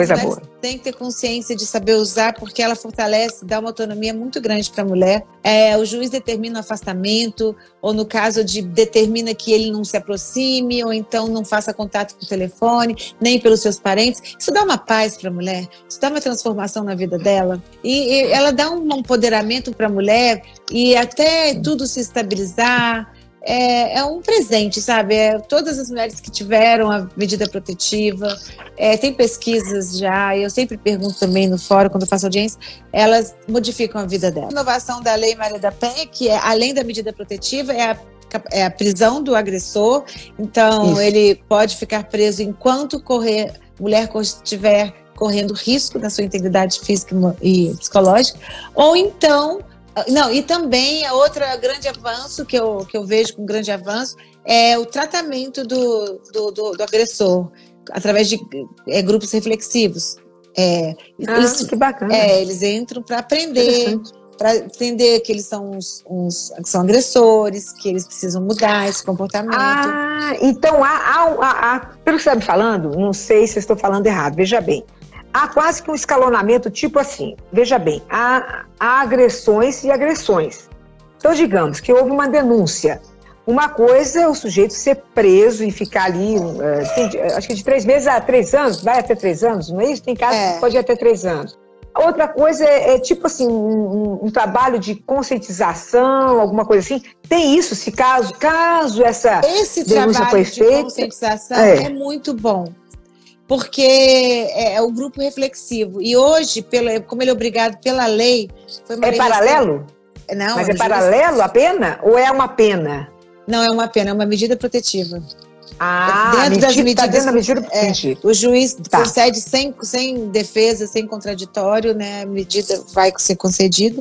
tem que ter consciência de saber usar, porque ela fortalece, dá uma autonomia muito grande para a mulher. É, o juiz determina o afastamento, ou no caso de determina que ele não se aproxime, ou então não faça contato com o telefone, nem pelos seus parentes. Isso dá uma paz para a mulher, isso dá uma transformação na vida dela. E, e ela dá um empoderamento para a mulher e até tudo se estabilizar é, é um presente, sabe? É, todas as mulheres que tiveram a medida protetiva, é, tem pesquisas já, eu sempre pergunto também no fórum, quando eu faço audiência, elas modificam a vida dela. A inovação da Lei Maria da Penha, que é, além da medida protetiva, é a é a prisão do agressor, então Isso. ele pode ficar preso enquanto correr, mulher estiver correndo risco da sua integridade física e psicológica, ou então não, e também a outra grande avanço que eu, que eu vejo com grande avanço é o tratamento do, do, do, do agressor através de é, grupos reflexivos. É, ah, eles, que bacana. É, eles entram para aprender, para entender que eles são uns, uns, que são agressores, que eles precisam mudar esse comportamento. Ah, então há, há, há, há pelo que você está me falando, não sei se estou falando errado, veja bem há quase que um escalonamento tipo assim. Veja bem, há, há agressões e agressões. Então, digamos que houve uma denúncia. Uma coisa é o sujeito ser preso e ficar ali, tem, acho que de três meses a três anos, vai até três anos, não é isso? Tem casos é. que pode ir até três anos. Outra coisa é, é tipo assim, um, um, trabalho de conscientização, alguma coisa assim. Tem isso, se caso, caso essa Esse denúncia foi feita. Esse trabalho de conscientização é. é muito bom porque é, é, o grupo reflexivo. E hoje, pela, como ele é obrigado pela lei. é paralelo? Não, Mas é, é paralelo a pena ou é uma pena? Não, é uma pena, é uma medida protetiva. Ah, dentro das medidas, tá dentro da medida é, o juiz tá. concede sem, sem defesa, sem contraditório, né? A medida vai ser concedida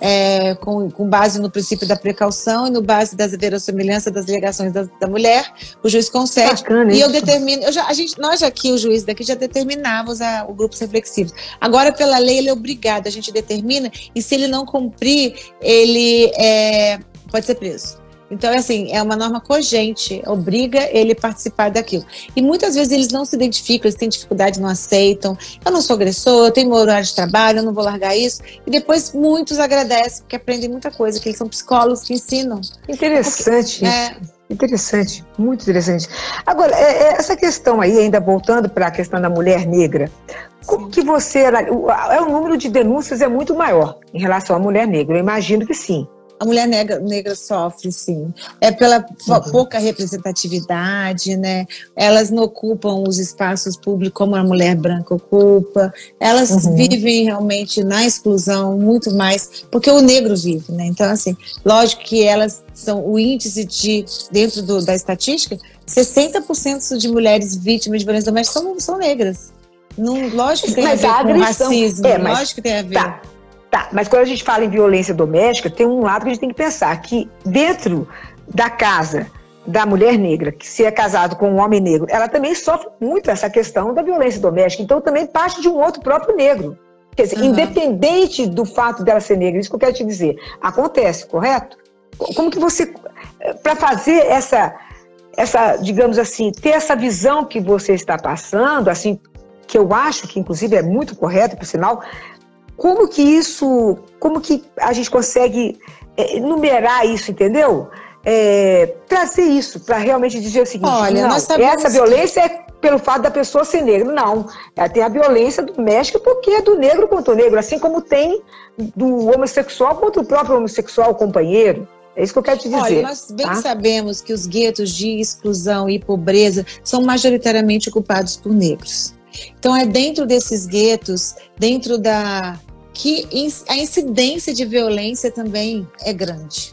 é, com, com, base no princípio da precaução e no base das verossimilhança das alegações da, da, mulher, o juiz concede. Bacana, e isso. eu determino, eu já, a gente, nós aqui, o juiz daqui, já determinávamos a, o grupo reflexivo. Agora, pela lei, ele é obrigado, a gente determina, e se ele não cumprir, ele é, pode ser preso. Então, é assim, é uma norma cogente, obriga ele a participar daquilo. E muitas vezes eles não se identificam, eles têm dificuldade, não aceitam. Eu não sou agressor, eu tenho meu horário de trabalho, eu não vou largar isso. E depois muitos agradecem, porque aprendem muita coisa, que eles são psicólogos que ensinam. Interessante porque, é, Interessante, muito interessante. Agora, é, é, essa questão aí, ainda voltando para a questão da mulher negra, como que você. É, o número de denúncias é muito maior em relação à mulher negra, eu imagino que sim a mulher negra, negra sofre, sim. É pela uhum. pouca representatividade, né? Elas não ocupam os espaços públicos como a mulher branca ocupa. Elas uhum. vivem realmente na exclusão muito mais, porque o negro vive, né? Então, assim, lógico que elas são o índice de, dentro do, da estatística, 60% de mulheres vítimas de violência doméstica são, são negras. Não, lógico que tem mas a ver com racismo, é, mas, lógico que tem a ver. Tá. Tá, mas quando a gente fala em violência doméstica, tem um lado que a gente tem que pensar que dentro da casa da mulher negra, que se é casado com um homem negro, ela também sofre muito essa questão da violência doméstica. Então também parte de um outro próprio negro. Quer dizer, uhum. independente do fato dela ser negra, isso que eu quero te dizer, acontece, correto? Como que você, para fazer essa, essa, digamos assim, ter essa visão que você está passando, assim, que eu acho que inclusive é muito correto, por sinal, como que isso, como que a gente consegue é, numerar isso, entendeu? É, trazer isso para realmente dizer o seguinte: Olha, não, essa violência que... é pelo fato da pessoa ser negra. Não, ela tem a violência doméstica porque é do negro contra o negro, assim como tem do homossexual contra o próprio homossexual companheiro. É isso que eu quero te dizer. Olha, nós bem tá? sabemos que os guetos de exclusão e pobreza são majoritariamente ocupados por negros. Então é dentro desses guetos, dentro da que a incidência de violência também é grande.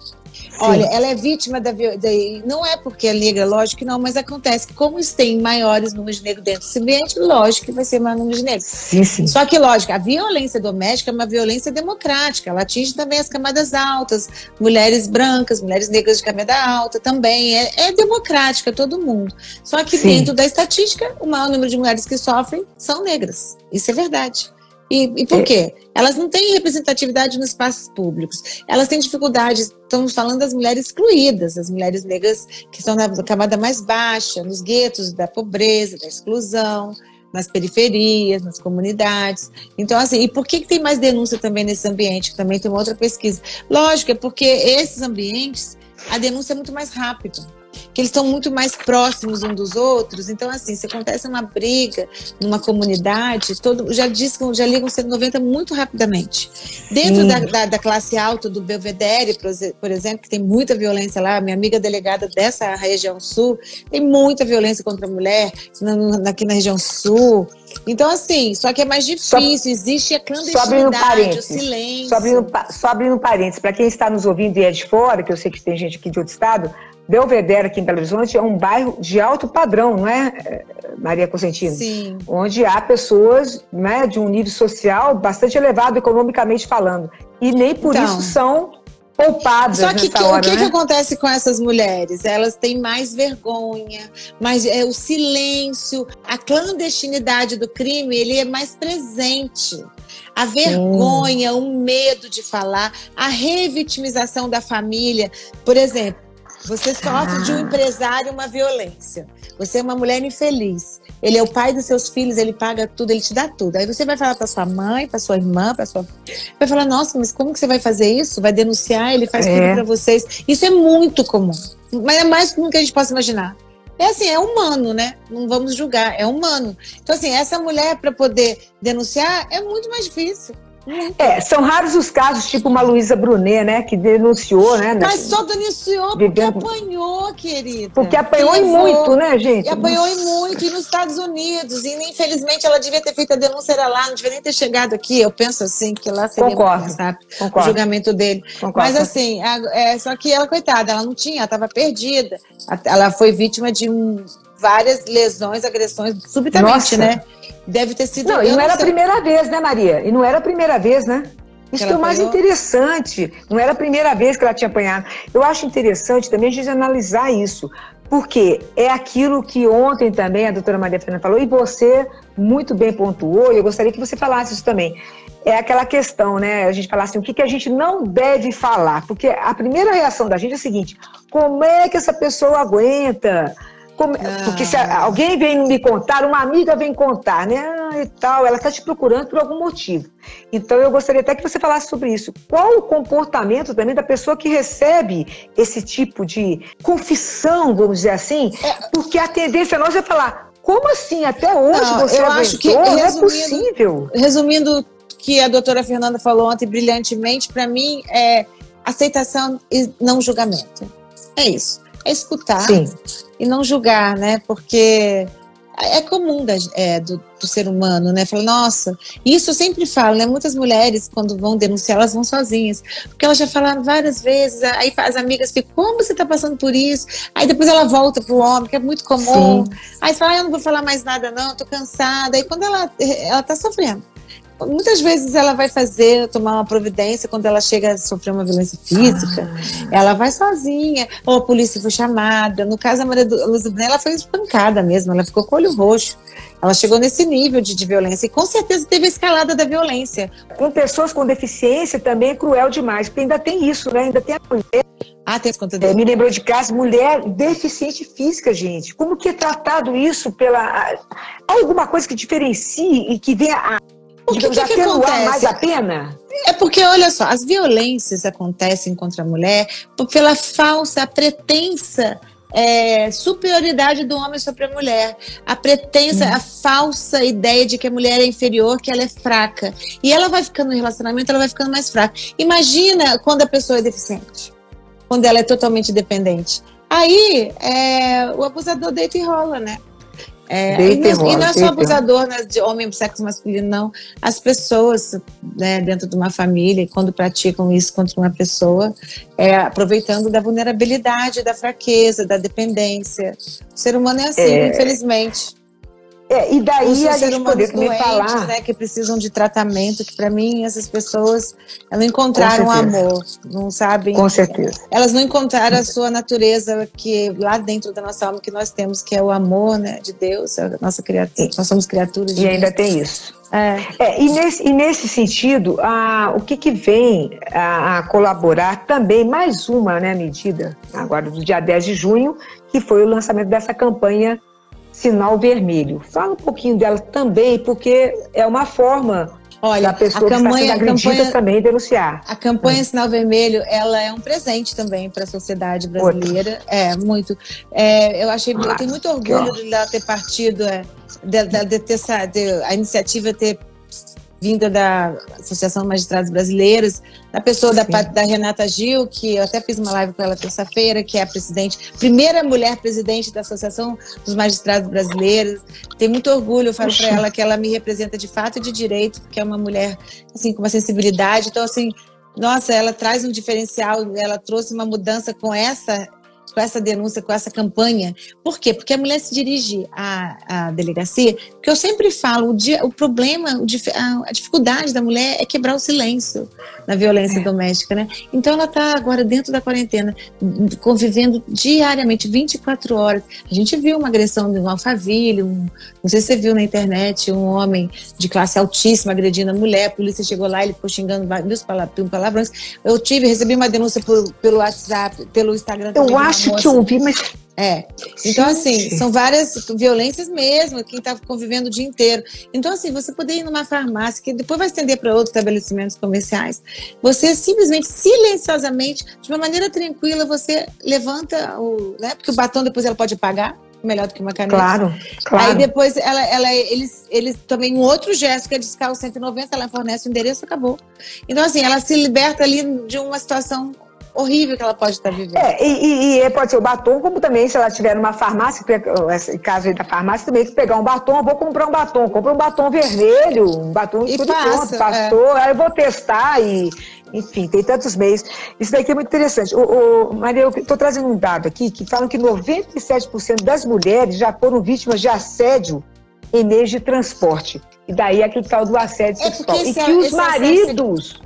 Olha, ela é vítima da violência. Não é porque é negra, lógico que não, mas acontece que, como tem maiores números de negros dentro desse ambiente, lógico que vai ser mais número de negros. Sim, sim. Só que, lógico, a violência doméstica é uma violência democrática. Ela atinge também as camadas altas, mulheres brancas, mulheres negras de camada alta também. É, é democrática, todo mundo. Só que sim. dentro da estatística, o maior número de mulheres que sofrem são negras. Isso é verdade. E, e por é. quê? Elas não têm representatividade nos espaços públicos. Elas têm dificuldades. Estamos falando das mulheres excluídas, as mulheres negras que estão na camada mais baixa, nos guetos da pobreza, da exclusão, nas periferias, nas comunidades. Então, assim, e por que, que tem mais denúncia também nesse ambiente? Também tem uma outra pesquisa. Lógico, é porque esses ambientes, a denúncia é muito mais rápida que eles estão muito mais próximos uns dos outros. Então, assim, se acontece uma briga numa comunidade, todo, já discam, já ligam 190 muito rapidamente. Dentro da, da, da, classe alta do Belvedere, por exemplo, que tem muita violência lá, minha amiga delegada dessa região sul, tem muita violência contra a mulher na, aqui na região sul. Então, assim, só que é mais difícil, só, existe a clandestinidade, o silêncio. Só abrindo, só abrindo parênteses, para quem está nos ouvindo e é de fora, que eu sei que tem gente aqui de outro estado, Belvedere, aqui em Belo Horizonte, é um bairro de alto padrão, não é, Maria Constantino? Sim. Onde há pessoas né, de um nível social bastante elevado, economicamente falando. E nem por então, isso são poupadas Só que, que hora, o que, né? que acontece com essas mulheres? Elas têm mais vergonha, mas é o silêncio, a clandestinidade do crime, ele é mais presente. A vergonha, o medo de falar, a revitimização da família. Por exemplo, você sofre ah. de um empresário uma violência. Você é uma mulher infeliz. Ele é o pai dos seus filhos, ele paga tudo, ele te dá tudo. Aí você vai falar para sua mãe, para sua irmã, para sua vai falar: "Nossa, mas como que você vai fazer isso? Vai denunciar, ele faz é. tudo para vocês". Isso é muito comum. Mas é mais comum que a gente possa imaginar. É assim, é humano, né? Não vamos julgar, é humano. Então assim, essa mulher para poder denunciar é muito mais difícil. É, são raros os casos, tipo uma Luísa Brunet, né, que denunciou, né? Mas só denunciou porque vivendo... apanhou, querida. Porque apanhou e muito, né, gente? E apanhou e muito, e nos Estados Unidos. E infelizmente ela devia ter feito a denúncia era lá, não devia nem ter chegado aqui. Eu penso assim, que lá seria Concordo. rápido Concordo. o julgamento dele. Concordo. Mas assim, é, só que ela, coitada, ela não tinha, ela estava perdida. Ela foi vítima de um, várias lesões, agressões subitamente, Nossa. né? Deve ter sido. Não, e não era a primeira vez, né, Maria? E não era a primeira vez, né? Isso é o mais interessante. Não era a primeira vez que ela tinha apanhado. Eu acho interessante também a gente analisar isso, porque é aquilo que ontem também a doutora Maria Fernanda falou, e você muito bem pontuou, e eu gostaria que você falasse isso também. É aquela questão, né? A gente falar assim, o que, que a gente não deve falar? Porque a primeira reação da gente é a seguinte: como é que essa pessoa aguenta? Como, porque se alguém vem me contar, uma amiga vem contar, né? Ah, e tal, ela está te procurando por algum motivo. Então eu gostaria até que você falasse sobre isso. Qual o comportamento também da pessoa que recebe esse tipo de confissão, vamos dizer assim? É. Porque a tendência nossa é falar, como assim? Até hoje não, você eu aguentou? acho que, não é possível. Resumindo que a doutora Fernanda falou ontem brilhantemente, para mim é aceitação e não julgamento. É isso é escutar Sim. e não julgar, né? Porque é comum da, é, do, do, ser humano, né? Fala, nossa, isso eu sempre falo, né? Muitas mulheres, quando vão denunciar, elas vão sozinhas, porque elas já falaram várias vezes, aí as amigas ficam, como você tá passando por isso? Aí depois ela volta pro homem, que é muito comum. Sim. Aí fala, ah, eu não vou falar mais nada, não, tô cansada. Aí quando ela, ela tá sofrendo. Muitas vezes ela vai fazer, tomar uma providência quando ela chega a sofrer uma violência física. Ah. Ela vai sozinha, ou a polícia foi chamada. No caso, a Maria Luz ela foi espancada mesmo, ela ficou com o olho roxo. Ela chegou nesse nível de, de, violência e com certeza teve a escalada da violência. Com pessoas com deficiência também é cruel demais, porque ainda tem isso, né? Ainda tem a mulher. Ah, tem conta é, Me lembrou de caso, mulher deficiente física, gente. Como que é tratado isso pela. Há alguma coisa que diferencie e que venha a o que, que, que acontece? mais a pena? É porque, olha só, as violências acontecem contra a mulher pela falsa, pretensa é, superioridade do homem sobre a mulher, a pretensa, hum. a falsa ideia de que a mulher é inferior, que ela é fraca. E ela vai ficando no relacionamento, ela vai ficando mais fraca. Imagina quando a pessoa é deficiente, quando ela é totalmente dependente. Aí é, o abusador deita e rola, né? É, e, não, e, não, é só abusador né, de homem sexo masculino, não. As pessoas né, dentro de uma família, quando praticam isso contra uma pessoa, é, aproveitando da vulnerabilidade, da fraqueza, da dependência. O ser humano é assim, é... infelizmente. É, e daí Os a gente poder doentes, falar... Né, que precisam de tratamento, que para mim essas pessoas não encontraram amor, não sabem... Com certeza. Elas não encontraram a sua natureza que lá dentro da nossa alma que nós temos, que é o amor né, de Deus, a nossa criatura, nós somos criaturas de E Deus. ainda tem isso. É. É, e, nesse, e nesse sentido, a, o que, que vem a, a, colaborar também, mais uma né, medida, agora do dia 10 de junho, que foi o lançamento dessa campanha Sinal Vermelho. Fala um pouquinho dela também, porque é uma forma Olha, da pessoa a campanha, que está sendo campanha, também denunciar. A campanha Sinal Vermelho, ela é um presente também para a sociedade brasileira. É, muito. É, eu achei, eu tenho muito orgulho de ela ter partido, é, de, de, de ter de, a iniciativa ter vinda da Associação de Magistrados Brasileiros, da pessoa da, da, Renata Gil, que eu até fiz uma live com ela terça-feira, que é a presidente, primeira mulher presidente da Associação dos Magistrados Brasileiros. Tenho muito orgulho, eu falo para ela que ela me representa de fato e de direito, porque é uma mulher assim com uma sensibilidade. Então assim, nossa, ela traz um diferencial, ela trouxe uma mudança com essa com essa denúncia, com essa campanha. Por quê? Porque a mulher se dirige à, à delegacia, que eu sempre falo, o, dia, o problema, o, a, a, dificuldade da mulher é quebrar o silêncio na violência é. doméstica, né? Então ela está agora dentro da quarentena, convivendo diariamente, 24 horas. A gente viu uma agressão de um alfaville, um, não sei se você viu na internet, um homem de classe altíssima agredindo a mulher, a polícia chegou lá, ele ficou xingando vários palavrões. Eu tive, recebi uma denúncia por, pelo WhatsApp, pelo Instagram. Eu acho que ouvi, mas. É. Então, assim, são várias violências mesmo, quem está convivendo o dia inteiro. Então, assim, você poder ir numa farmácia, que depois vai estender para outros estabelecimentos comerciais, você simplesmente, silenciosamente, de uma maneira tranquila, você levanta o. Né, porque o batom depois ela pode pagar melhor do que uma caneta. Claro, claro. Aí depois ela, ela, eles, eles também um outro gesto que é discar o 190, ela fornece o endereço, acabou. Então assim, ela se liberta ali de uma situação horrível que ela pode estar vivendo. É, e, e, pode ser o batom, como também se ela estiver numa farmácia, esse caso da farmácia, também se pegar um batom, vou comprar um batom, compra um batom vermelho, um batom e tudo passa, pronto, pastor, é. aí eu vou testar e enfim, tem tantos meios. Isso daqui é muito interessante. O, o Maria, eu estou trazendo um dado aqui que falam que 97% das mulheres já foram vítimas de assédio em meios de transporte. E daí aquele tal do assédio é sexual. E que é os maridos.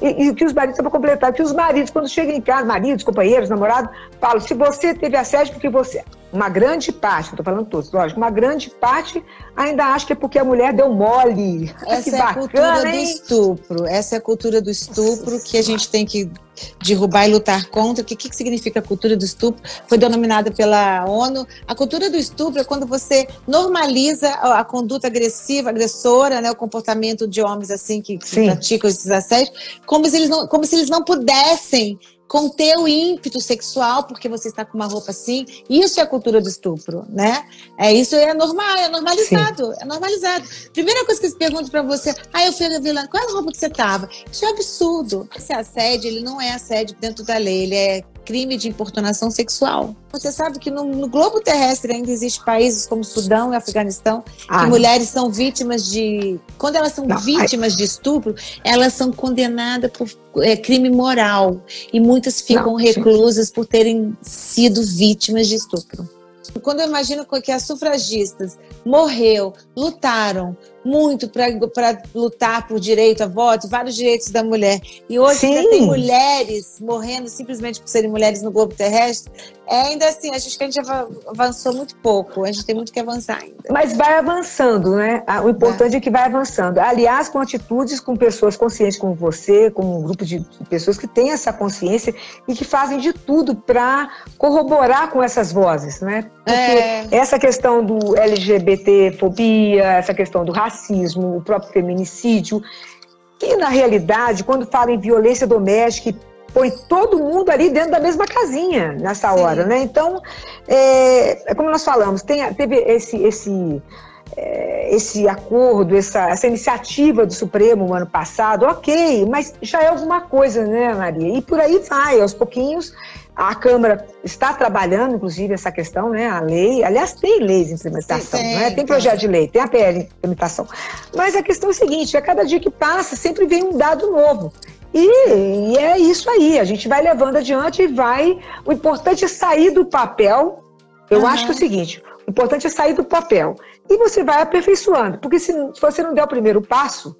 E, e que os maridos, para completar, que os maridos, quando chegam em casa, maridos, companheiros, namorados, falam: se você teve assédio, porque você. Uma grande parte, estou falando todos, lógico, uma grande parte ainda acha que é porque a mulher deu mole. Essa que é a cultura hein? do estupro. Essa é a cultura do estupro que a gente tem que derrubar e lutar contra. O que, que significa a cultura do estupro? Foi denominada pela ONU. A cultura do estupro é quando você normaliza a, a conduta agressiva, agressora, né, o comportamento de homens assim que, que praticam esses assédios, como se eles não, como se eles não pudessem conter o ímpeto sexual porque você está com uma roupa assim. Isso é a cultura do estupro, né? É isso é normal, é normalizado, Sim. é normalizado. Primeira coisa que eles perguntam para você, ah, eu fui a vilã, qual é a roupa que você tava? Isso é absurdo. Esse assédio, ele não é assédio dentro da lei, ele é crime de importunação sexual. Você sabe que no, no globo terrestre ainda existe países como Sudão e Afeganistão ah, que mulheres são vítimas de. Quando elas são não, vítimas de estupro, elas são condenadas por é, crime moral. E muitas ficam não, reclusas por terem sido vítimas de estupro. Quando eu imagino que as sufragistas morreu, lutaram, muito para lutar por direito a voto, vários direitos da mulher. E hoje ainda tem mulheres morrendo simplesmente por serem mulheres no globo terrestre. É ainda assim, a gente, a gente avançou muito pouco, a gente tem muito que avançar ainda. Mas vai avançando, né? Ah, o importante é, é que vai avançando. Aliás, com atitudes com pessoas conscientes como você, com um grupo de pessoas que têm essa consciência e que fazem de tudo para corroborar com essas vozes, né? Porque é... essa questão do LGBT-fobia, essa questão do racismo, racismo, o próprio feminicídio, que na realidade, quando fala em violência doméstica, põe todo mundo ali dentro da mesma casinha nessa Sim. hora, né? Então, é, é, como nós falamos, tem, teve esse, esse, é, esse acordo, essa, essa iniciativa do Supremo no ano passado, ok, mas já é alguma coisa, né, Maria? E por aí vai, aos pouquinhos A Câmara está trabalhando, inclusive, essa questão, né? A lei, aliás, tem leis de implementação, Sim, tem, né? tem projeto de lei, tem a PL de implementação. Mas a questão é a seguinte: a cada dia que passa, sempre vem um dado novo. E, e é isso aí, a gente vai levando adiante e vai. O importante é sair do papel. Eu uhum. acho que é o seguinte: o importante é sair do papel. E você vai aperfeiçoando, porque se, se você não der o primeiro passo,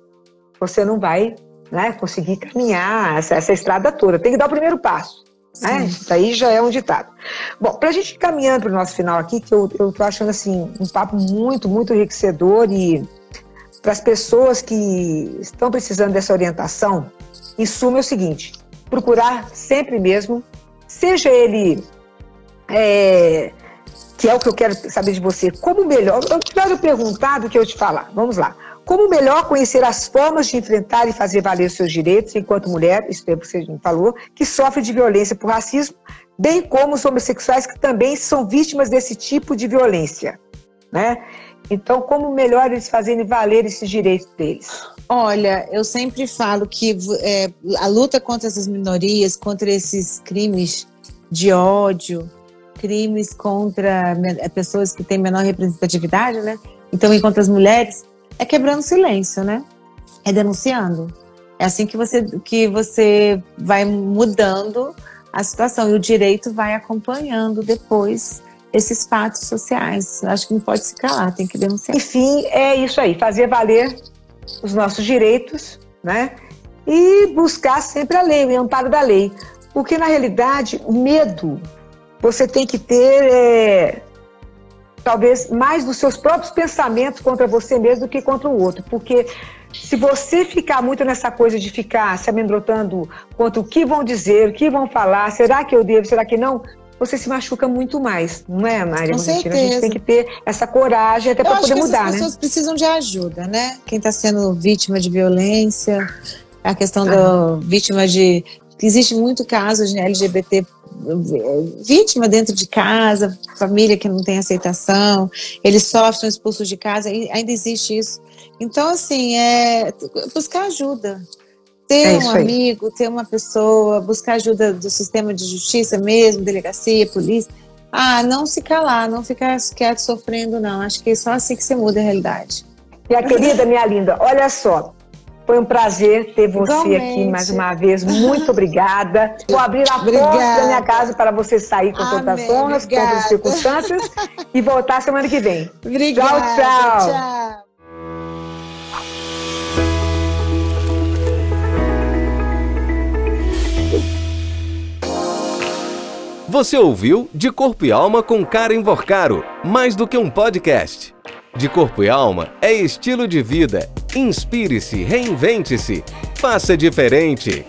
você não vai né, conseguir caminhar essa, essa estrada toda. Tem que dar o primeiro passo. Né? Isso aí já é um ditado. Bom, para a gente ir caminhando para o nosso final aqui, que eu estou achando assim um papo muito, muito enriquecedor e para as pessoas que estão precisando dessa orientação, em suma é o seguinte: procurar sempre mesmo, seja ele é, que é o que eu quero saber de você, como melhor. Eu quero perguntar do que eu te falar. Vamos lá. Como melhor conhecer as formas de enfrentar e fazer valer seus direitos enquanto mulher, isso é o que você falou, que sofre de violência por racismo, bem como os homossexuais que também são vítimas desse tipo de violência, né? Então, como melhor eles fazerem valer esses direitos deles? Olha, eu sempre falo que é, a luta contra essas minorias, contra esses crimes de ódio, crimes contra pessoas que têm menor representatividade, né? Então, contra as mulheres, é quebrando silêncio, né? É denunciando. É assim que você, que você vai mudando a situação e o direito vai acompanhando depois esses fatos sociais. Acho que não pode se calar, tem que denunciar. Enfim, é isso aí, fazer valer os nossos direitos, né? E buscar sempre a lei, o amparo da lei. Porque, na realidade, medo você tem que ter é, talvez mais dos seus próprios pensamentos contra você mesmo do que contra o outro, porque se você ficar muito nessa coisa de ficar se amedrontando contra o que vão dizer, o que vão falar, será que eu devo, será que não? Você se machuca muito mais, não é, Maria? Com certeza. A gente tem que ter essa coragem até para poder mudar, né? As pessoas precisam de ajuda, né? Quem está sendo vítima de violência, a questão ah. da vítima de existe muito caso de LGBT vítima dentro de casa, família que não tem aceitação, eles sofrem, expulsos de casa, ainda existe isso. Então, assim, é buscar ajuda. Ter é um amigo, ter uma pessoa, buscar ajuda do sistema de justiça mesmo, delegacia, polícia. Ah, não se calar, não ficar quieto sofrendo, não. Acho que é só assim que você muda a realidade. Minha querida, minha linda, olha só, foi um prazer ter você Igualmente. aqui mais uma vez. Muito obrigada. Vou abrir a obrigada. porta da minha casa para você sair com todas as honras, com todas as circunstâncias e voltar semana que vem. Obrigada. Tchau, tchau. tchau. Você ouviu De Corpo e Alma com Karen Vorcaro, mais do que um podcast. De Corpo e Alma é estilo de vida. Inspire-se, reinvente-se, faça diferente.